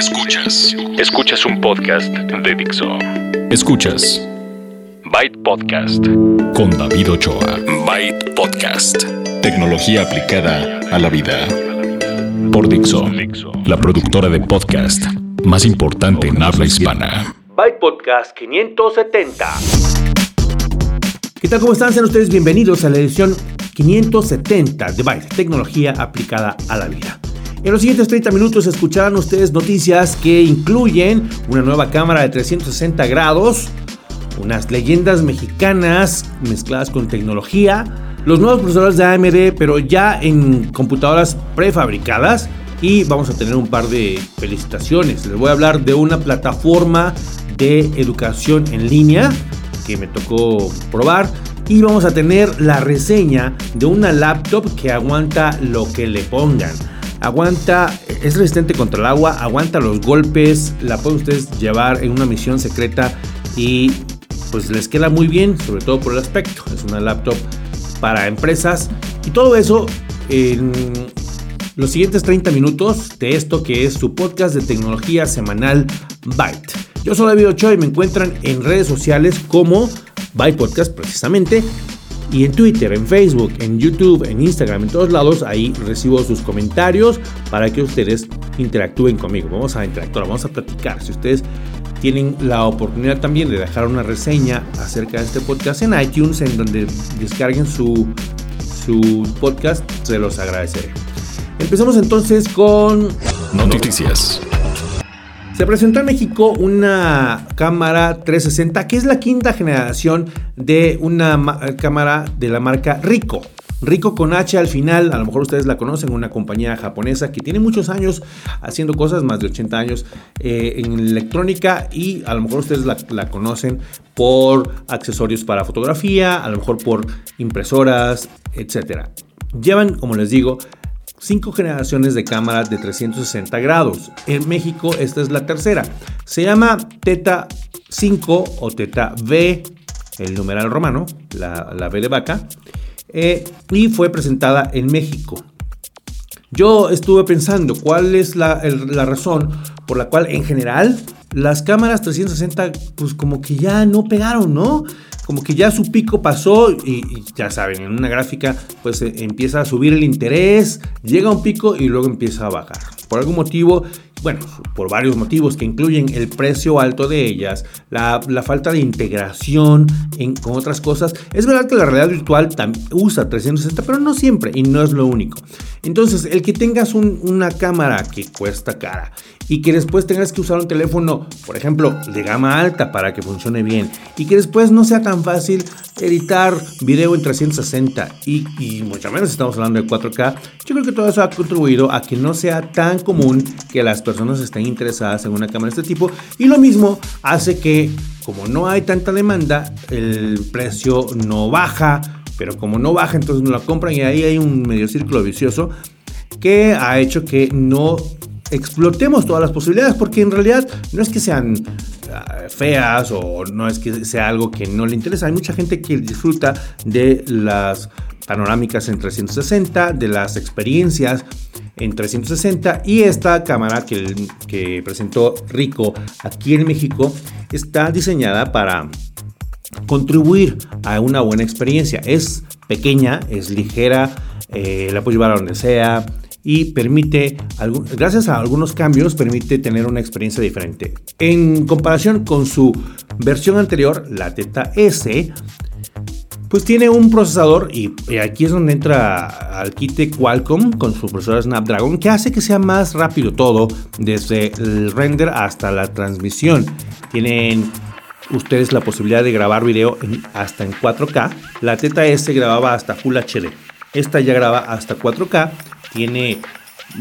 Escuchas. Escuchas un podcast de Dixo. Escuchas. Byte Podcast. Con David Ochoa. Byte Podcast. Tecnología aplicada a la vida. Por Dixo. La productora de podcast más importante en habla hispana. Byte Podcast 570. ¿Qué tal? ¿Cómo están? Sean ustedes bienvenidos a la edición 570 de Byte, tecnología aplicada a la vida. En los siguientes 30 minutos escucharán ustedes noticias que incluyen una nueva cámara de 360 grados, unas leyendas mexicanas mezcladas con tecnología, los nuevos procesadores de AMD pero ya en computadoras prefabricadas y vamos a tener un par de felicitaciones. Les voy a hablar de una plataforma de educación en línea que me tocó probar y vamos a tener la reseña de una laptop que aguanta lo que le pongan aguanta, es resistente contra el agua, aguanta los golpes, la pueden ustedes llevar en una misión secreta y pues les queda muy bien, sobre todo por el aspecto. Es una laptop para empresas y todo eso en los siguientes 30 minutos de esto que es su podcast de tecnología semanal Byte. Yo soy David Ochoa y me encuentran en redes sociales como Byte Podcast precisamente y en Twitter, en Facebook, en YouTube, en Instagram, en todos lados, ahí recibo sus comentarios para que ustedes interactúen conmigo. Vamos a interactuar, vamos a platicar. Si ustedes tienen la oportunidad también de dejar una reseña acerca de este podcast en iTunes, en donde descarguen su, su podcast, se los agradeceré. Empezamos entonces con noticias. Se presentó en México una cámara 360 que es la quinta generación de una cámara de la marca Rico. Rico con H al final, a lo mejor ustedes la conocen, una compañía japonesa que tiene muchos años haciendo cosas, más de 80 años eh, en electrónica y a lo mejor ustedes la, la, conocen por accesorios para fotografía, a lo mejor por impresoras, etc. Llevan, como les digo, cinco generaciones de cámaras de 360 grados. En México esta es la tercera. Se llama Teta 5 o Teta V, el numeral romano, la, la V de vaca, eh, y fue presentada en México. Yo estuve pensando cuál es la, la razón por la cual en general las cámaras 360 pues como que ya no pegaron, ¿no? Como que ya su pico pasó y, ya saben, en una gráfica pues eh, empieza a subir el interés, llega a un pico y luego empieza a bajar. Por algún motivo bueno, por varios motivos que incluyen el precio alto de ellas, la, falta de integración con otras cosas. Es verdad que la realidad virtual usa 360, pero no siempre y no es lo único. Entonces, el que tengas una cámara que cuesta cara y que después tengas que usar un teléfono, por ejemplo, de gama alta para que funcione bien y que después no sea tan fácil editar video en 360 y, y mucho menos estamos hablando de 4K, yo creo que todo eso ha contribuido a que no sea tan común que las personas estén interesadas en una cámara de este tipo y lo mismo hace que como no hay tanta demanda, el precio no baja, pero como no baja entonces no la compran y ahí hay un medio círculo vicioso que ha hecho que no explotemos todas las posibilidades, porque en realidad no es que sean ah, feas o no es que sea algo que no le interesa. Hay mucha gente que disfruta de las panorámicas en 360, de las experiencias en 360 y esta cámara que, presentó Rico aquí en México está diseñada para contribuir a una buena experiencia. Es pequeña, es ligera, eh, la puedes llevar a donde sea, y permite, gracias a algunos cambios, permite tener una experiencia diferente. En comparación con su versión anterior, la Teta S, pues tiene un procesador y, aquí es donde entra al kit Qualcomm con su procesador Snapdragon que hace que sea más rápido todo desde el render hasta la transmisión. Tienen ustedes la posibilidad de grabar video hasta en 4K. La Teta S grababa hasta Full HD. Esta ya graba hasta 4K tiene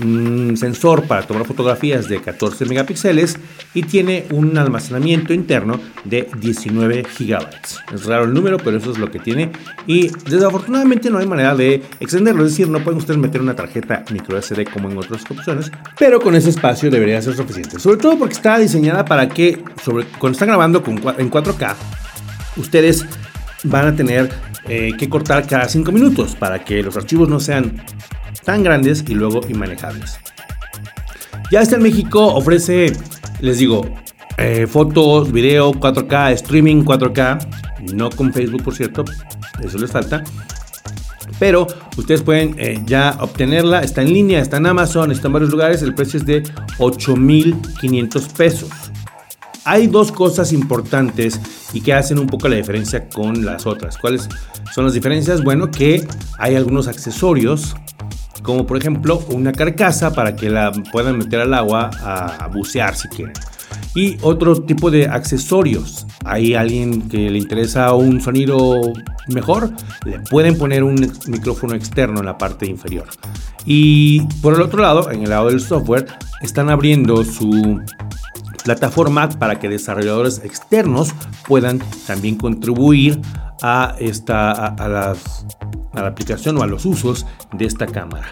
un sensor para tomar fotografías de 14 megapíxeles y tiene un almacenamiento interno de 19 gigabytes. Es raro el número, pero eso es lo que tiene. Y desafortunadamente no hay manera de extenderlo, es decir, no pueden ustedes meter una tarjeta micro SD como en otras opciones, pero con ese espacio debería ser suficiente, sobre todo porque está diseñada para que cuando están grabando en 4K, ustedes van a tener eh, que cortar cada 5 minutos para que los archivos no sean tan grandes y luego inmanejables. Ya está en México, ofrece, les digo, eh, fotos, video, 4K, streaming 4K, no con Facebook por cierto, eso les falta. Pero ustedes pueden eh, ya obtenerla, está en línea, está en Amazon, está en varios lugares, el precio es de 8.500 pesos. Hay dos cosas importantes y que hacen un poco la diferencia con las otras. ¿Cuáles son las diferencias? Bueno, que hay algunos accesorios como por ejemplo una carcasa para que la puedan meter al agua a bucear si quieren y otro tipo de accesorios. Hay alguien que le interesa un sonido mejor, le pueden poner un micrófono externo en la parte inferior. Y por el otro lado, en el lado del software, están abriendo su plataforma para que desarrolladores externos puedan también contribuir a, esta, a, las, a la aplicación o a los usos de esta cámara.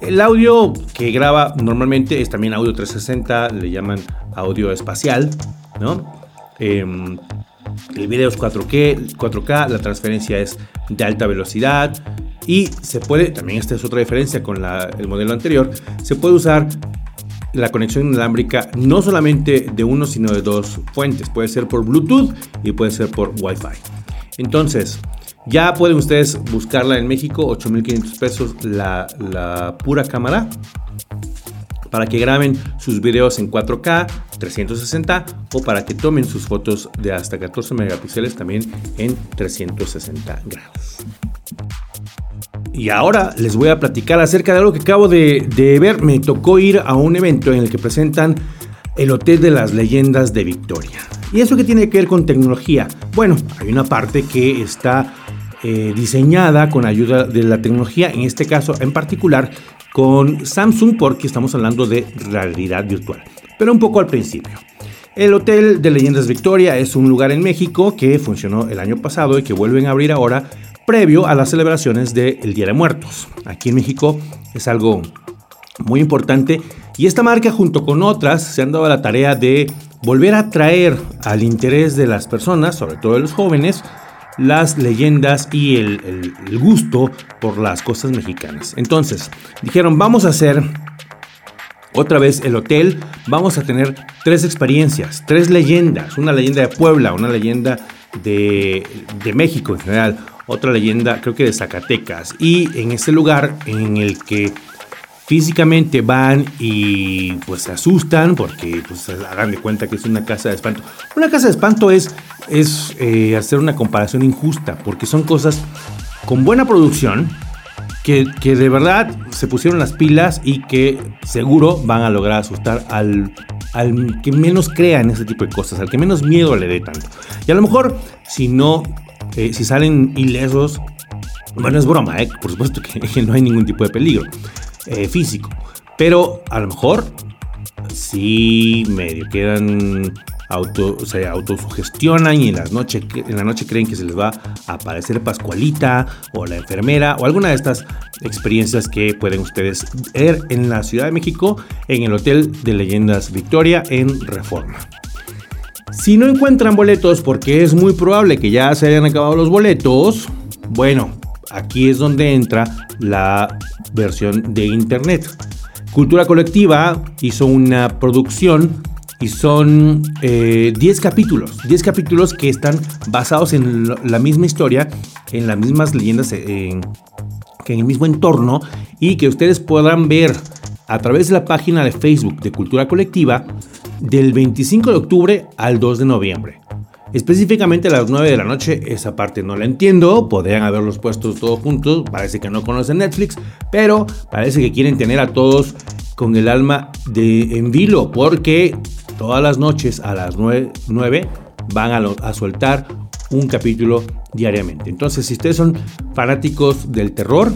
El audio que graba normalmente es también audio 360, le llaman audio espacial, ¿no? Em, el video es 4K, 4K, la transferencia es de alta velocidad y se puede, también esta es otra diferencia con el modelo anterior, se puede usar la conexión inalámbrica no solamente de uno sino de dos fuentes, puede ser por Bluetooth y puede ser por Wi-Fi. Entonces, ya pueden ustedes buscarla en México, 8.500 pesos la, pura cámara para que graben sus videos en 4K 360 o para que tomen sus fotos de hasta 14 megapíxeles también en 360 grados. Y ahora les voy a platicar acerca de algo que acabo de, de, ver. Me tocó ir a un evento en el que presentan el Hotel de las Leyendas de Victoria. ¿Y eso qué tiene que ver con tecnología? Bueno, hay una parte que está eh, diseñada con ayuda de la tecnología, en este caso en particular con Samsung porque estamos hablando de realidad virtual. Pero un poco al principio. El Hotel de Leyendas Victoria es un lugar en México que funcionó el año pasado y que vuelven a abrir ahora previo a las celebraciones del Día de Muertos. Aquí en México es algo muy importante y esta marca junto con otras se han dado la tarea de volver a traer al interés de las personas, sobre todo de los jóvenes, las leyendas y el, gusto por las cosas mexicanas. Entonces, dijeron, vamos a hacer otra vez el hotel, vamos a tener tres experiencias, tres leyendas, una leyenda de Puebla, una leyenda de, de, México en general, otra leyenda creo que de Zacatecas, y en ese lugar en el que físicamente van y pues se asustan porque pues hagan de cuenta que es una casa de espanto. Una casa de espanto es, es eh, hacer una comparación injusta porque son cosas con buena producción que, que, de verdad se pusieron las pilas y que seguro van a lograr asustar al, al que menos crea en ese tipo de cosas, al que menos miedo le dé tanto. Y a lo mejor si no, eh, si salen ilesos, bueno, es broma, ¿eh? por supuesto que no hay ningún tipo de peligro. Eh, físico. Pero a lo mejor si medio quedan auto, se autosugestionan y en, las noche, en la noche creen que se les va a aparecer Pascualita o la enfermera o alguna de estas experiencias que pueden ustedes ver en la Ciudad de México en el Hotel de Leyendas Victoria en Reforma. Si no encuentran boletos porque es muy probable que ya se hayan acabado los boletos, bueno, aquí es donde entra la versión de internet. Cultura Colectiva hizo una producción y son 10 eh, capítulos, 10 capítulos que están basados en la misma historia, en las mismas leyendas, en, en el mismo entorno y que ustedes podrán ver a través de la página de Facebook de Cultura Colectiva del 25 de octubre al 2 de noviembre. Específicamente a las 9 de la noche, esa parte no la entiendo, podrían haberlos puestos todos juntos, parece que no conocen Netflix, pero parece que quieren tener a todos con el alma de en vilo, porque todas las noches a las 9, van a, a soltar un capítulo diariamente. Entonces, si ustedes son fanáticos del terror,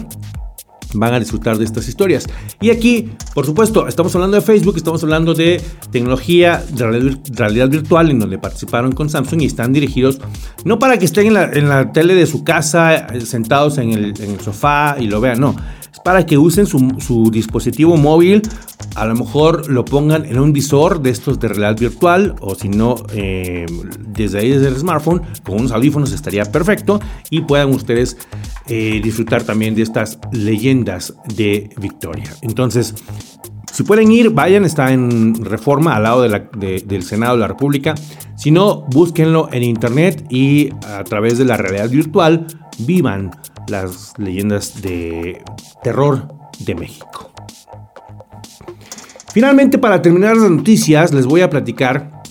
van a disfrutar de estas historias. Y aquí, por supuesto, estamos hablando de Facebook, estamos hablando de tecnología de realidad virtual en donde participaron con Samsung y están dirigidos no para que estén en la, tele de su casa eh, sentados en el, en el sofá y lo vean, no para que usen su, dispositivo móvil, a lo mejor lo pongan en un visor de estos de realidad virtual o si no, eh, desde ahí desde el smartphone, con unos audífonos estaría perfecto y puedan ustedes eh, disfrutar también de estas leyendas de Victoria. Entonces, Si pueden ir, vayan, está en reforma al lado del Senado de la República. Si no, búsquenlo en internet y a través de la realidad virtual vivan las leyendas de terror de México. Finalmente, para terminar las noticias, les voy a platicar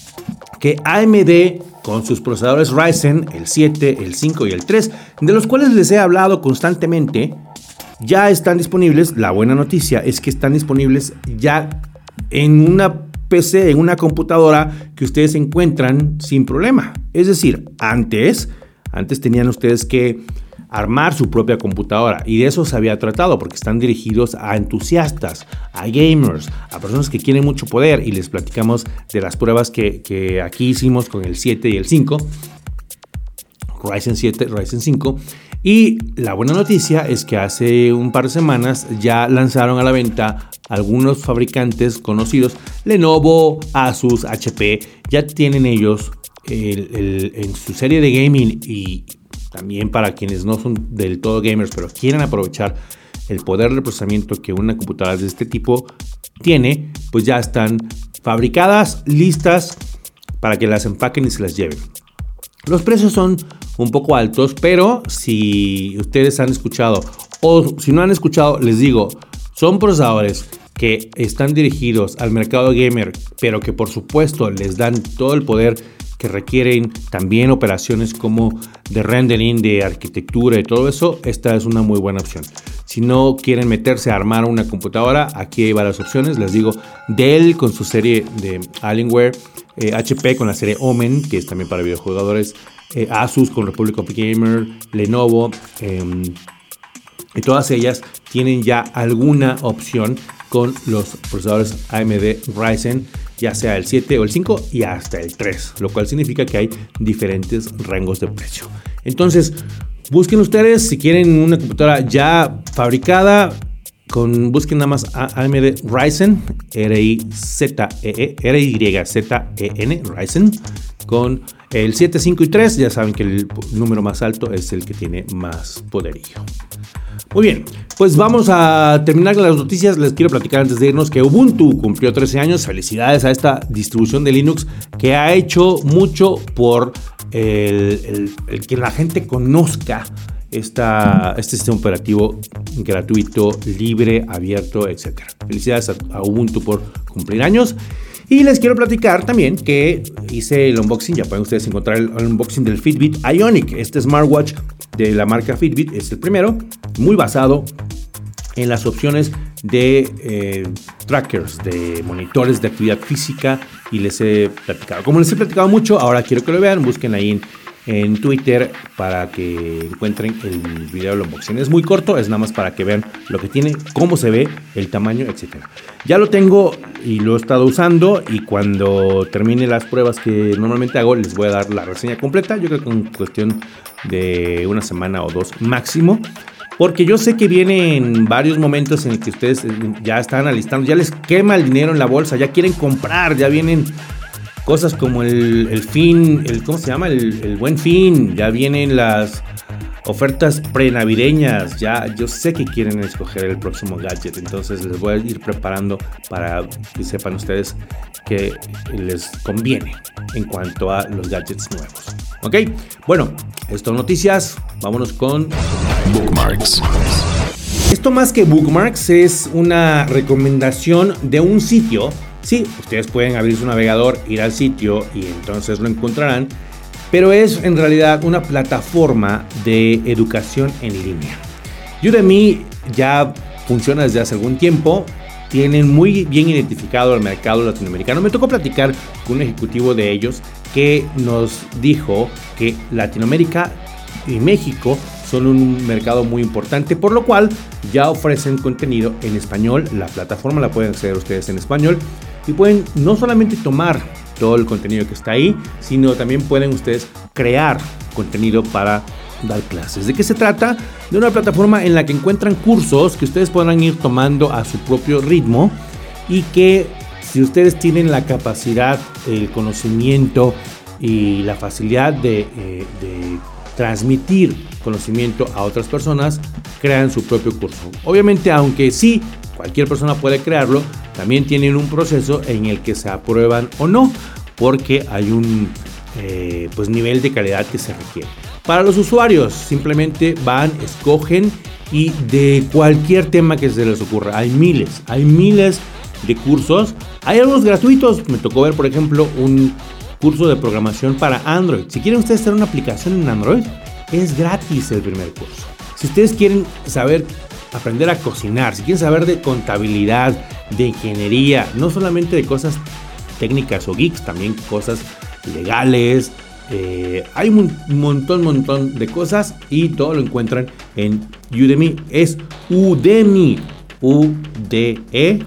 que AMD con sus procesadores Ryzen, el 7, el 5 y el 3, de los cuales les he hablado constantemente, ya están disponibles. La buena noticia es que están disponibles ya en una PC, en una computadora que ustedes encuentran sin problema. Es decir, antes, antes tenían ustedes que armar su propia computadora. Y de eso se había tratado porque están dirigidos a entusiastas, a gamers, a personas que quieren mucho poder. Y les platicamos de las pruebas que, aquí hicimos con el 7 y el 5, Ryzen 7, Ryzen 5 y la buena noticia es que hace un par de semanas ya lanzaron a la venta algunos fabricantes conocidos, Lenovo, Asus, HP, ya tienen ellos en su serie de gaming y también para quienes no son del todo gamers, pero quieren aprovechar el poder de procesamiento que una computadora de este tipo tiene, pues ya están fabricadas, listas para que las empaquen y se las lleven. Los precios son un poco altos, pero si ustedes han escuchado o si no han escuchado, les digo, son procesadores que están dirigidos al mercado gamer, pero que por supuesto les dan todo el poder que requieren también operaciones como de rendering, de arquitectura y todo eso, esta es una muy buena opción. Si no quieren meterse a armar una computadora, aquí hay varias opciones. Les digo, Dell con su serie de Alienware, HP eh, con la serie Omen, que es también para videojugadores, eh, Asus con Republic of Gamer, Lenovo, em, y todas ellas tienen ya alguna opción con los procesadores AMD Ryzen ya sea el 7 o el 5 y hasta el 3, lo cual significa que hay diferentes rangos de precio. Entonces, busquen ustedes si quieren una computadora ya fabricada, con, busquen nada más AMD Ryzen, R-I-Z-E-E, R-Y-Z-E-N, Ryzen, con el 7, 5 y 3. Ya saben que el número más alto es el que tiene más poderío. Muy bien, pues vamos a terminar las noticias. Les quiero platicar antes de irnos que Ubuntu cumplió 13 años. Felicidades a esta distribución de Linux que ha hecho mucho por que la gente conozca esta, este sistema operativo gratuito, libre, abierto, etc. Felicidades a Ubuntu por cumplir años. Y les quiero platicar también que hice el unboxing, ya pueden ustedes encontrar el, unboxing del Fitbit Ionic, este smartwatch de la marca Fitbit, es el primero, muy basado en las opciones de eh, trackers, de monitores de actividad física y les he platicado. Como les he platicado mucho, ahora quiero que lo vean, busquen ahí en en Twitter para que encuentren el video del unboxing. Es muy corto, es nada más para que vean lo que tiene, cómo se ve, el tamaño, etc. Ya lo tengo y lo he estado usando y cuando termine las pruebas que normalmente hago les voy a dar la reseña completa. Yo creo que en cuestión de una semana o dos máximo. Porque yo sé que vienen varios momentos en que ustedes ya están alistando, ya les quema el dinero en la bolsa, ya quieren comprar, ya vienen cosas como el, fin, el, ¿cómo se llama? El, buen fin, ya vienen las ofertas prenavideñas, ya yo sé que quieren escoger el próximo gadget, entonces les voy a ir preparando para que sepan ustedes que les conviene en cuanto a los gadgets nuevos. ¿Ok? Bueno, esto noticias, vámonos con bookmarks. Esto más que bookmarks es una recomendación de un sitio Sí, ustedes pueden abrir su navegador, ir al sitio y entonces lo encontrarán, pero es en realidad una plataforma de educación en línea. Udemy ya funciona desde hace algún tiempo, tienen muy bien identificado el mercado latinoamericano. Me tocó platicar con un ejecutivo de ellos que nos dijo que Latinoamérica y México son un mercado muy importante, por lo cual ya ofrecen contenido en español. La plataforma la pueden acceder ustedes en español y pueden no solamente tomar todo el contenido que está ahí, sino también pueden ustedes crear contenido para dar clases. ¿De qué se trata? De una plataforma en la que encuentran cursos que ustedes podrán ir tomando a su propio ritmo y que si ustedes tienen la capacidad, el conocimiento y la facilidad de, eh, transmitir conocimiento a otras personas, crean su propio curso. Obviamente, aunque sí, cualquier persona puede crearlo, también tienen un proceso en el que se aprueban o no, porque hay un eh, pues nivel de calidad que se requiere. Para los usuarios, simplemente van, escogen y de cualquier tema que se les ocurra. Hay miles, hay miles de cursos. Hay algunos gratuitos. Me tocó ver, por ejemplo, un curso de programación para Android. Si quieren ustedes hacer una aplicación en Android, es gratis el primer curso. Si ustedes quieren saber aprender a cocinar, si quieren saber de contabilidad, de ingeniería, no solamente de cosas técnicas o geeks, también cosas legales. Eh, hay un montón, montón de cosas y todo lo encuentran en Udemy. Es Udemy, U-D-E-M-Y,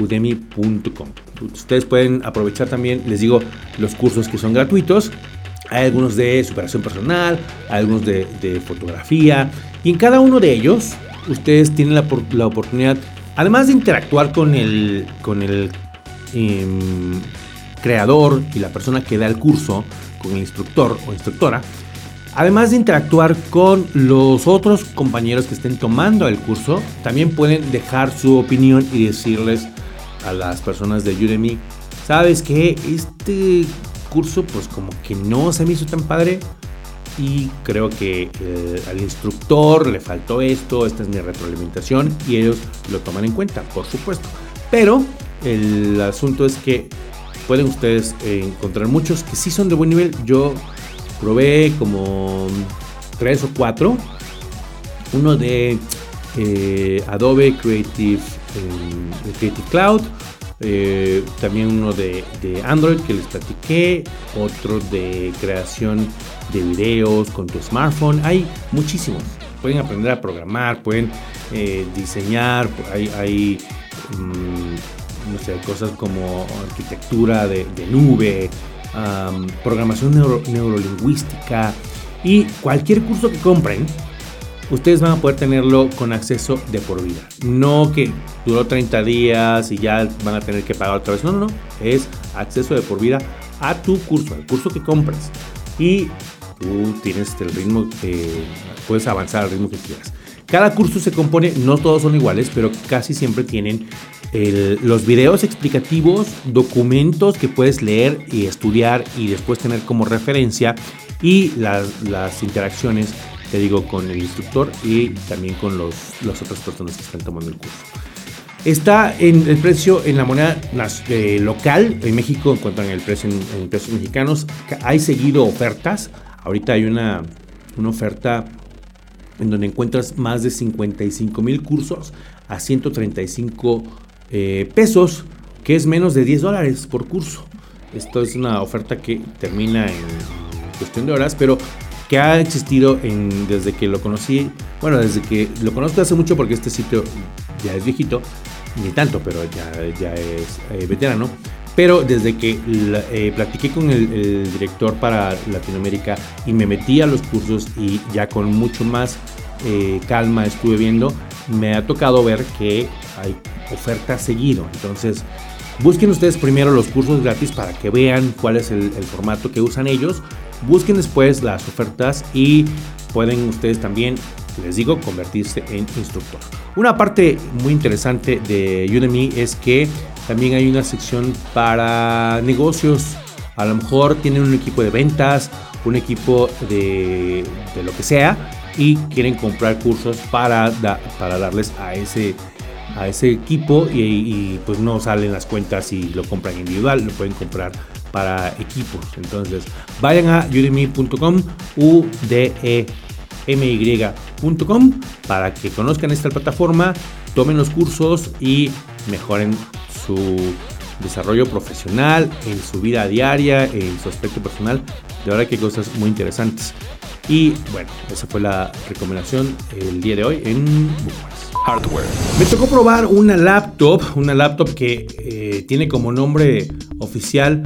udemy.com. Ustedes pueden aprovechar también, les digo, los cursos que son gratuitos. Hay algunos de superación personal, algunos de, fotografía. Y en cada uno de ellos, ustedes tienen la, la oportunidad, además de interactuar con el, con el em, creador y la persona que da el curso, con el instructor o instructora, además de interactuar con los otros compañeros que estén tomando el curso, también pueden dejar su opinión y decirles a las personas de Udemy, sabes que este curso pues como que no se me hizo tan padre y creo que eh, al instructor le faltó esto, esta es mi retroalimentación y ellos lo toman en cuenta, por supuesto. Pero el asunto es que pueden ustedes encontrar muchos que sí son de buen nivel. Yo probé como tres o cuatro. Uno de eh, Adobe Creative, eh, Creative Cloud, eh, también uno de, Android que les platiqué, otro de creación de videos con tu smartphone. Hay muchísimos. Pueden aprender a programar, pueden diseñar, hay, hay mm, no sé, cosas como arquitectura de, nube, programación neurolingüística y cualquier curso que compren ustedes van a poder tenerlo con acceso de por vida. No que duró 30 días y ya van a tener que pagar otra vez. No, no, no. Es acceso de por vida a tu curso, al curso que compras. Y tú tienes el ritmo que puedes avanzar al ritmo que quieras. Cada curso se compone, no todos son iguales, pero casi siempre tienen los videos explicativos, documentos que puedes leer y estudiar y después tener como referencia y las interacciones te digo, con el instructor y también con los, las otras personas que están tomando el curso. Está en el precio en la moneda eh, local. En México encuentran el precio en, pesos mexicanos. Hay seguido ofertas. Ahorita hay una, una oferta en donde encuentras más de 55 mil cursos a 135 eh, pesos, que es menos de 10 dólares por curso. Esto es una oferta que termina en cuestión de horas, pero que ha existido desde que lo conocí, bueno, desde que lo conozco hace mucho porque este sitio ya es viejito, ni tanto, pero ya, ya es eh, veterano. Pero desde que eh, platiqué con el, director para Latinoamérica y me metí a los cursos y ya con mucho más eh, calma estuve viendo, me ha tocado ver que hay oferta seguido. Entonces, busquen ustedes primero los cursos gratis para que vean cuál es el formato que usan ellos Busquen después las ofertas y pueden ustedes también, les digo, convertirse en instructor. Una parte muy interesante de Udemy es que también hay una sección para negocios. A lo mejor tienen un equipo de ventas, un equipo de, lo que sea y quieren comprar cursos para, para darles a ese, a ese equipo y, y, pues no salen las cuentas y lo compran individual, lo pueden comprar para equipos. Entonces, vayan a udemy.com, u d e para que conozcan esta plataforma, tomen los cursos y mejoren su desarrollo profesional, en su vida diaria, en su aspecto personal. De verdad que hay cosas muy interesantes. Y bueno, esa fue la recomendación el día de hoy en Hardware. Me tocó probar una laptop, una laptop que eh, tiene como nombre oficial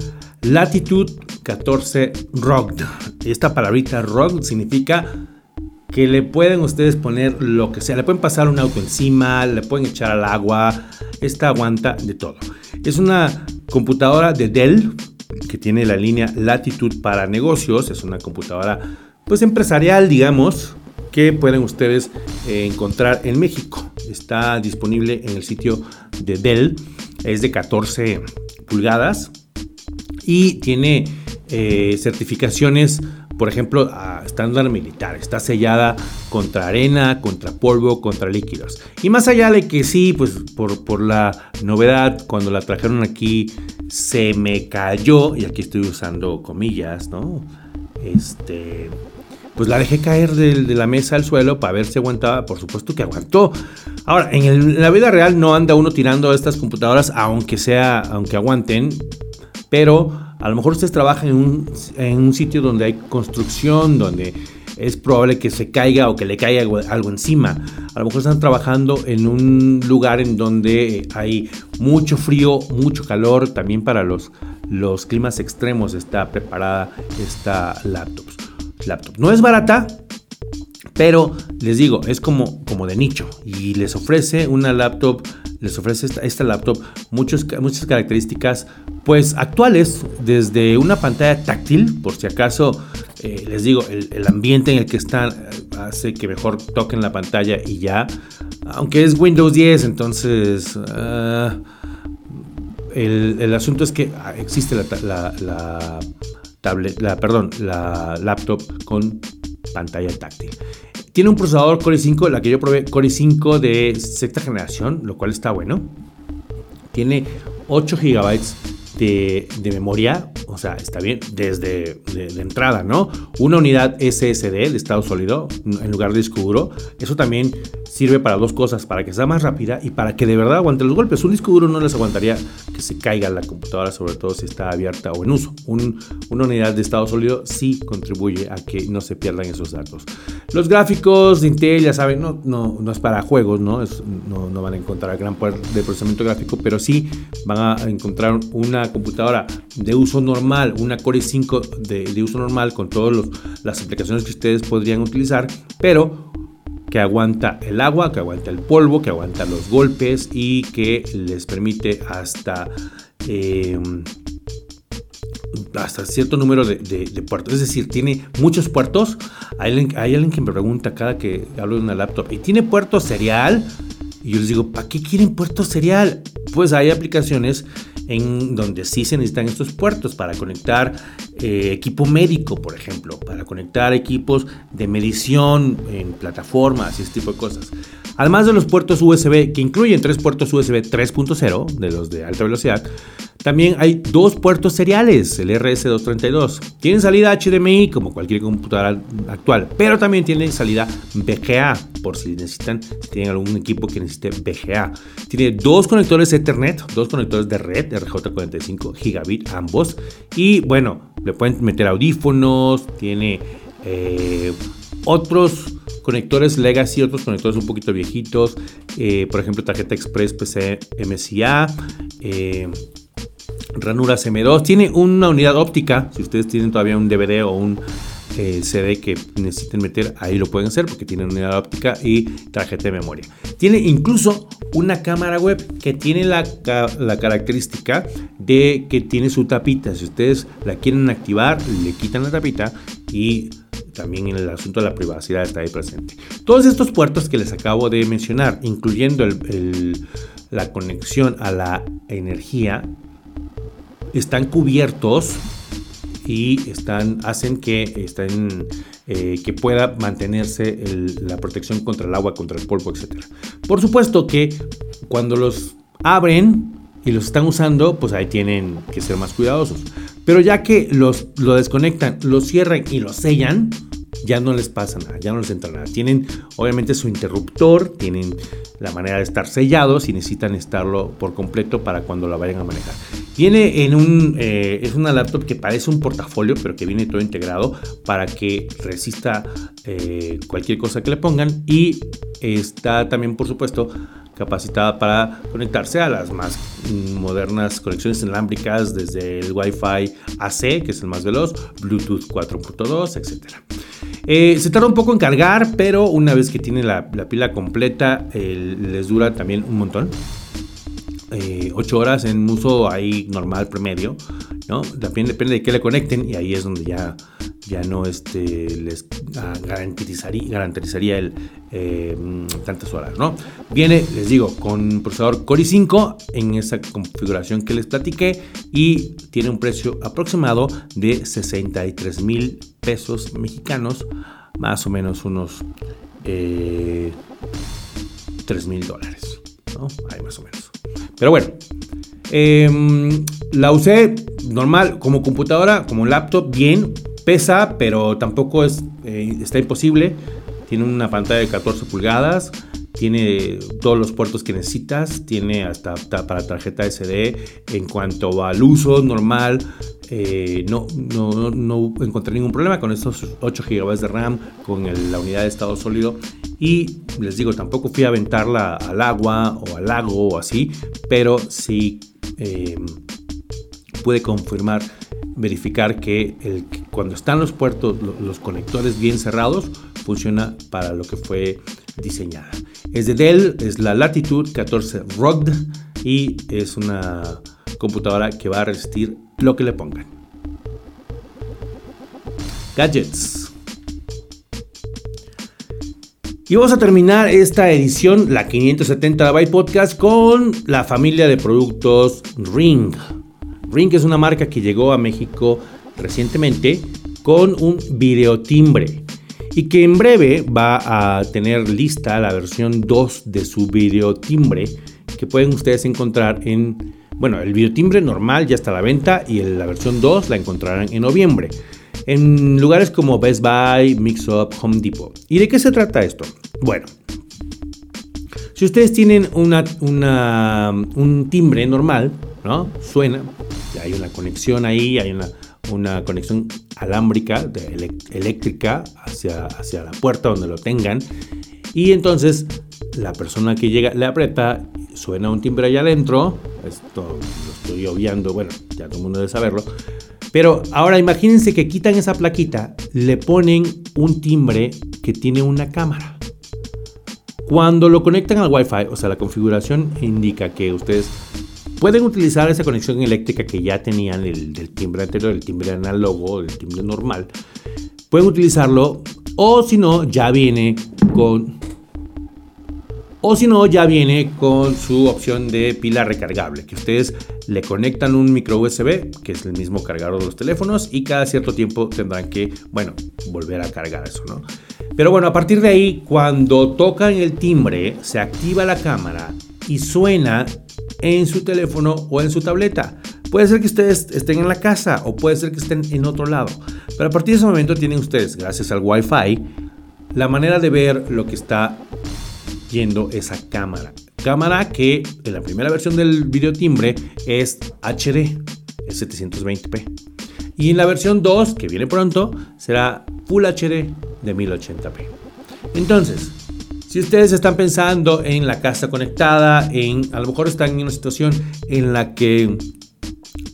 Latitude 14 Rocked. Esta palabrita rocked significa que le pueden ustedes poner lo que sea. Le pueden pasar un auto encima, le pueden echar al agua. Esta aguanta de todo. Es una computadora de Dell. que tiene la línea Latitud para negocios. Es una computadora pues empresarial, digamos, que pueden ustedes eh, encontrar en México. Está disponible en el sitio de Dell. Es de 14 pulgadas y tiene eh, certificaciones por ejemplo, a estándar militar. Está sellada contra arena, contra polvo, contra líquidos. Y más allá de que sí, pues por, por la novedad, cuando la trajeron aquí, se me cayó, y aquí estoy usando comillas, ¿no? Este, pues la dejé caer de, la mesa al suelo para ver si aguantaba. Por supuesto que aguantó. Ahora, en, la vida real no anda uno tirando estas computadoras, aunque sea, aunque aguanten, pero a lo mejor ustedes trabajan en un, sitio donde hay construcción, donde es probable que se caiga o que le caiga algo, encima. A lo mejor están trabajando en un lugar en donde hay mucho frío, mucho calor, también para los, los climas extremos está preparada esta laptop. laptop. No es barata, pero les digo, es como, como de nicho y les ofrece una laptop les ofrece esta, laptop muchas características pues actuales, desde una pantalla táctil, por si acaso eh, les digo, el, ambiente en el que están eh, hace que mejor toquen la pantalla y ya, aunque es Windows 10, entonces ah, el, asunto es que ah, existe la, la, tablet, la, perdón, la laptop con pantalla táctil. Tiene un procesador Core i5, la que yo probé, Core i5 de sexta generación, lo cual está bueno. Tiene 8 GB de, memoria, o sea, está bien, desde de, entrada, ¿no? Una unidad SSD de estado sólido en lugar de disco duro. Eso también sirve para dos cosas, para que sea más rápida y para que de verdad aguante los golpes. Un disco duro no les aguantaría que se caiga la computadora, sobre todo si está abierta o en uso. una unidad de estado sólido sí contribuye a que no se pierdan esos datos. Los gráficos de Intel, ya saben, no, no, no es para juegos, no, no van a encontrar gran poder de procesamiento gráfico, pero sí van a encontrar una computadora de uso normal, una Core i5 de, uso normal con todas las aplicaciones que ustedes podrían utilizar, pero que aguanta el agua, que aguanta el polvo, que aguanta los golpes y que les permite hasta... Em, hasta cierto número de, puertos. Es decir, tiene muchos puertos. Hay, hay, alguien que me pregunta cada que hablo de una laptop, ¿y tiene puerto serial? Y yo les digo, ¿para qué quieren puerto serial? Pues hay aplicaciones en donde sí se necesitan estos puertos para conectar eh, equipo médico, por ejemplo, para conectar equipos de medición en plataformas y ese tipo de cosas. Además de los puertos USB, que incluyen tres puertos USB 3.0, de los de alta velocidad, también hay dos puertos seriales, el RS232. Tienen salida HDMI como cualquier computadora actual, pero también tienen salida VGA, por si necesitan, si tienen algún equipo que necesite VGA. Tiene dos conectores Ethernet, dos conectores de red RJ45 gigabit ambos. Y bueno, le pueden meter audífonos, tiene eh, otros conectores legacy, otros conectores un poquito viejitos, eh, por ejemplo tarjeta express PC MCA, eh, ranuras M2, tiene una unidad óptica, si ustedes tienen todavía un DVD o un eh, CD que necesiten meter, ahí lo pueden hacer porque tiene unidad óptica y tarjeta de memoria. Tiene incluso una cámara web que tiene la, la, característica de que tiene su tapita. Si ustedes la quieren activar, le quitan la tapita y también en el asunto de la privacidad está ahí presente. Todos estos puertos que les acabo de mencionar, incluyendo la conexión a la energía, están cubiertos y están, hacen que, eh, que pueda mantenerse la protección contra el agua, contra el polvo, etc. Por supuesto que cuando los abren y los están usando, pues ahí tienen que ser más cuidadosos. Pero ya que los, lo desconectan, lo cierran y lo sellan, ya no les pasa nada, ya no les entra nada. Tienen obviamente su interruptor, tienen la manera de estar sellados y necesitan estarlo por completo para cuando la vayan a manejar. Viene en un, eh, es una laptop que parece un portafolio, pero que viene todo integrado para que resista eh, cualquier cosa que le pongan y está también, por supuesto, capacitada para conectarse a las más modernas conexiones inalámbricas desde el Wi-Fi AC, que es el más veloz, Bluetooth 4.2, etc. Eh, se tarda un poco en cargar, pero una vez que tiene la, pila completa, les dura también un montón. 8 eh, horas en uso ahí normal, promedio. ¿no? También depende de qué le conecten y ahí es donde ya, ya no este, les garantizaría, garantizaría el eh, tantas ¿no? Viene, les digo, con procesador Core i5 en esa configuración que les platiqué y tiene un precio aproximado de 63 mil pesos mexicanos, más o menos unos 3 eh, mil dólares, ¿no? Ahí más o menos. Pero bueno, em, la usé normal como computadora, como laptop, bien, pesa, pero tampoco es, eh, está imposible. Tiene una pantalla de 14 pulgadas, tiene todos los puertos que necesitas, tiene hasta, para tarjeta SD. En cuanto al uso normal, eh, no, no, no, encontré ningún problema con estos 8 GB de RAM, con la unidad de estado sólido. Y les digo, tampoco fui a aventarla al agua o al lago o así, pero sí eh, pude confirmar, verificar que, el, cuando están los puertos, los conectores bien cerrados, funciona para lo que fue diseñada. Es de Dell, es la Latitude 14 Rugged y es una computadora que va a resistir lo que le pongan. Gadgets. Y vamos a terminar esta edición, la 570 de Byte Podcast, con la familia de productos Ring. Ring es una marca que llegó a México recientemente con un videotimbre y que en breve va a tener lista la versión 2 de su videotimbre que pueden ustedes encontrar en, bueno, el videotimbre normal ya está a la venta y la versión 2 la encontrarán en noviembre en lugares como Best Buy, Mixup, Home Depot. ¿Y de qué se trata esto? Bueno, si ustedes tienen una, un timbre normal, ¿no? Suena, hay una conexión ahí, hay una, una conexión alámbrica, eléctrica, hacia, hacia la puerta donde lo tengan. Y entonces la persona que llega le aprieta, suena un timbre allá adentro. Esto lo estoy obviando, bueno, ya todo el mundo debe saberlo. Pero ahora imagínense que quitan esa plaquita, le ponen un timbre que tiene una cámara. Cuando lo conectan al Wi-Fi, o sea, la configuración indica que ustedes pueden utilizar esa conexión eléctrica que ya tenían del timbre anterior, el timbre análogo, el timbre normal. Pueden utilizarlo o si no, ya viene con o si no, ya viene con su opción de pila recargable, que ustedes le conectan un micro USB, que es el mismo cargador de los teléfonos, y cada cierto tiempo tendrán que, bueno, volver a cargar eso, ¿no? Pero bueno, a partir de ahí, cuando tocan el timbre, se activa la cámara y suena en su teléfono o en su tableta. Puede ser que ustedes estén en la casa o puede ser que estén en otro lado. Pero a partir de ese momento tienen ustedes, gracias al Wi-Fi, la manera de ver lo que está yendo esa cámara. Cámara que en la primera versión del videotimbre es HD, es 720p. Y en la versión 2, que viene pronto, será Full HD de 1080p. Entonces, si ustedes están pensando en la casa conectada, en a lo mejor están en una situación en la que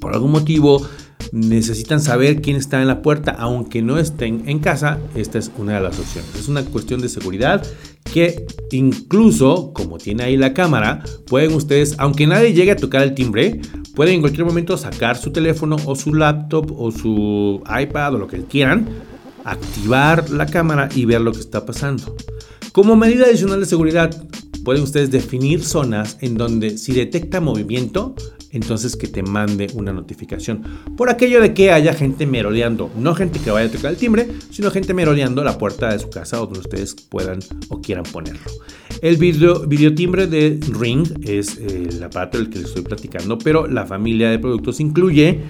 por algún motivo necesitan saber quién está en la puerta, aunque no estén en casa, esta es una de las opciones. Es una cuestión de seguridad que incluso, como tiene ahí la cámara, pueden ustedes, aunque nadie llegue a tocar el timbre, pueden en cualquier momento sacar su teléfono o su laptop o su iPad o lo que quieran, activar la cámara y ver lo que está pasando. Como medida adicional de seguridad, pueden ustedes definir zonas en donde si detecta movimiento, entonces que te mande una notificación. Por aquello de que haya gente merodeando, no gente que vaya a tocar el timbre, sino gente merodeando la puerta de su casa donde ustedes puedan o quieran ponerlo. El video, videotimbre de Ring es el aparato del que les estoy platicando, pero la familia de productos incluye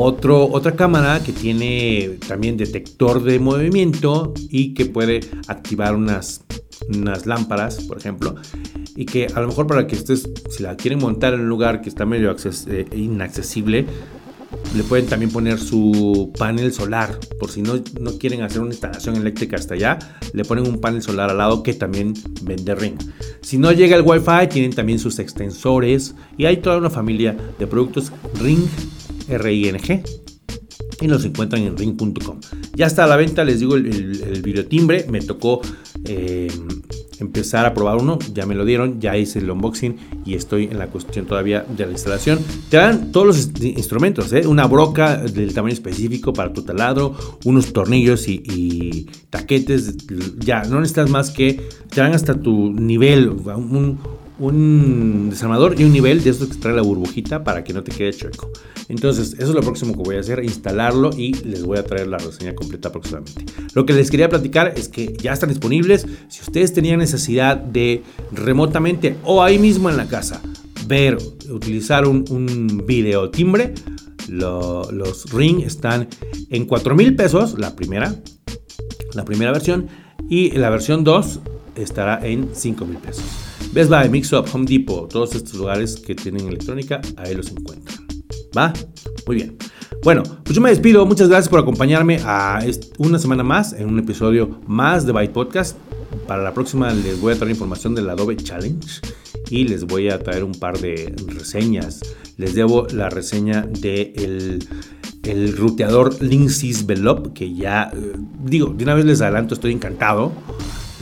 otro, otra cámara que tiene también detector de movimiento y que puede activar unas, unas lámparas, por ejemplo y que a lo mejor para que ustedes, si la quieren montar en un lugar que está medio eh, inaccesible, le pueden también poner su panel solar. Por si no, no quieren hacer una instalación eléctrica hasta allá, le ponen un panel solar al lado que también vende Ring. Si no llega el Wi-Fi, tienen también sus extensores y hay toda una familia de productos Ring, R-I-N-G. Y los encuentran en ring.com. Ya está a la venta, les digo, el, videotimbre. Me tocó eh, empezar a probar uno. Ya me lo dieron, ya hice el unboxing y estoy en la cuestión todavía de la instalación. Te dan todos los instrumentos, ¿eh? una broca del tamaño específico para tu taladro, unos tornillos y, taquetes. Ya, no necesitas más que te dan hasta tu nivel, un, un desarmador y un nivel de estos que trae la burbujita para que no te quede chueco. Entonces, eso es lo próximo que voy a hacer, instalarlo y les voy a traer la reseña completa próximamente. Lo que les quería platicar es que ya están disponibles. Si ustedes tenían necesidad de remotamente o ahí mismo en la casa ver, utilizar un, un video timbre, los Ring están en 4 mil pesos, la primera, la primera versión, y la versión 2 estará en 5 mil pesos. Best Buy, Mixup, Home Depot, todos estos lugares que tienen electrónica, ahí los encuentran. ¿Va? Muy bien. Bueno, pues yo me despido. Muchas gracias por acompañarme a una semana más en un episodio más de Byte Podcast. Para la próxima les voy a traer información del Adobe Challenge y les voy a traer un par de reseñas. Les debo la reseña de el, el ruteador Linksys Velop, que ya, eh, digo, de una vez les adelanto, estoy encantado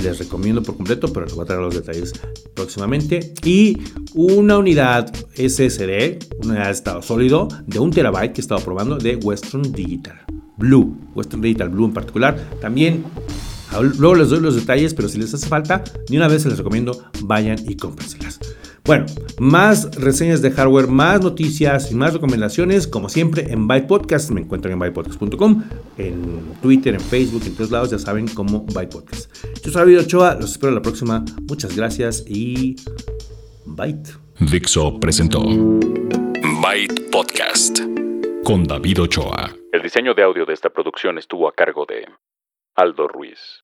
les recomiendo por completo, pero les voy a traer los detalles próximamente. Y una unidad SSD, una unidad de estado sólido de un terabyte que he estado probando de Western Digital Blue, Western Digital Blue en particular. También Luego les doy los detalles, pero si les hace falta, ni una vez se les recomiendo, vayan y cómprenselas. Bueno, más reseñas de hardware, más noticias y más recomendaciones, como siempre, en Byte Podcast. Me encuentran en bytepodcast.com, en Twitter, en Facebook, en todos lados, ya saben, como Byte Podcast. Yo soy David Ochoa, los espero la próxima. Muchas gracias y Byte. Dixo presentó Byte Podcast con David Ochoa. El diseño de audio de esta producción estuvo a cargo de Aldo Ruiz.